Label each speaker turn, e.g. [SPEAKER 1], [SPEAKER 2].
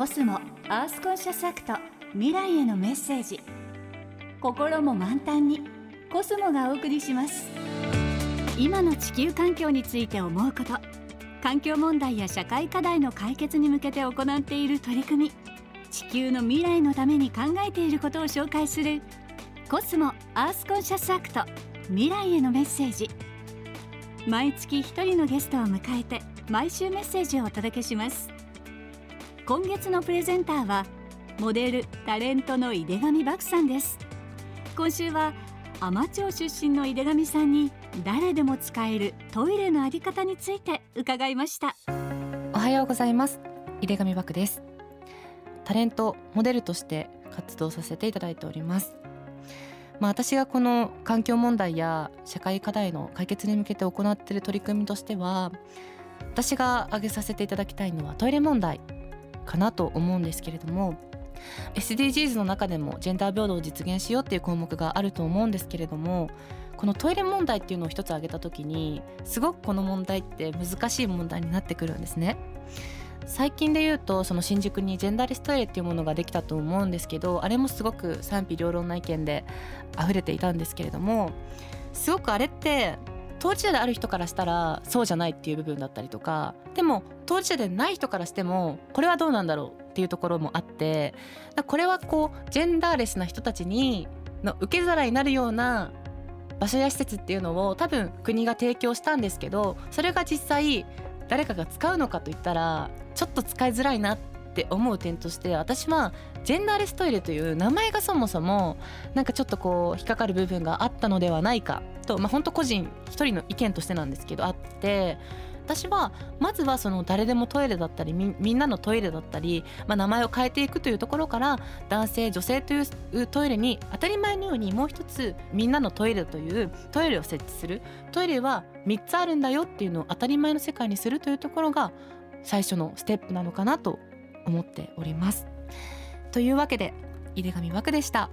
[SPEAKER 1] コスモ Earth Conscious Act 未来へのメッセージ。心も満タンにコスモがお送りします。今の地球環境について思うこと。環境問題や社会課題の解決に向けて行っている取り組み。地球の未来のために考えていることを紹介する。コスモ Earth Conscious Act 未来へのメッセージ。毎月一人のゲストを迎えて毎週メッセージをお届けします。今月のプレゼンターはモデルタレントの井出上漠さんです。今週は海士町出身の井出上さんに誰でも使えるトイレのあり方について伺いました。
[SPEAKER 2] おはようございます。井出上漠です。タレントモデルとして活動させていただいております。まあ、私がこの環境問題や社会課題の解決に向けて行っている取り組みとしては私が挙げさせていただきたいのはトイレ問題。かなと思うんですけれども SDGs の中でもジェンダー平等を実現しようっていう項目があると思うんですけれどもこのトイレ問題っていうのを一つ挙げた時にすごくこの問題って難しい問題になってくるんですね。最近で言うとその新宿にジェンダーレストイレっていうものができたと思うんですけどあれもすごく賛否両論な意見で溢れていたんですけれどもすごくあれって当事者である人からしたらそうじゃないっていう部分だったりとかでも当事者でない人からしてもこれはどうなんだろうっていうところもあってこれはこうジェンダーレスな人たちにの受け皿になるような場所や施設っていうのを多分国が提供したんですけどそれが実際誰かが使うのかといったらちょっと使いづらいなっって思う点として私はジェンダーレストイレという名前がそもそもなんかちょっとこう引っかかる部分があったのではないかとまあ本当個人一人の意見としてなんですけどあって私はまずはその誰でもトイレだったりみんなのトイレだったり、まあ、名前を変えていくというところから男性女性というトイレに当たり前のようにもう一つみんなのトイレというトイレを設置するトイレは3つあるんだよっていうのを当たり前の世界にするというところが最初のステップなのかなと思っております。というわけで井手上枠でした。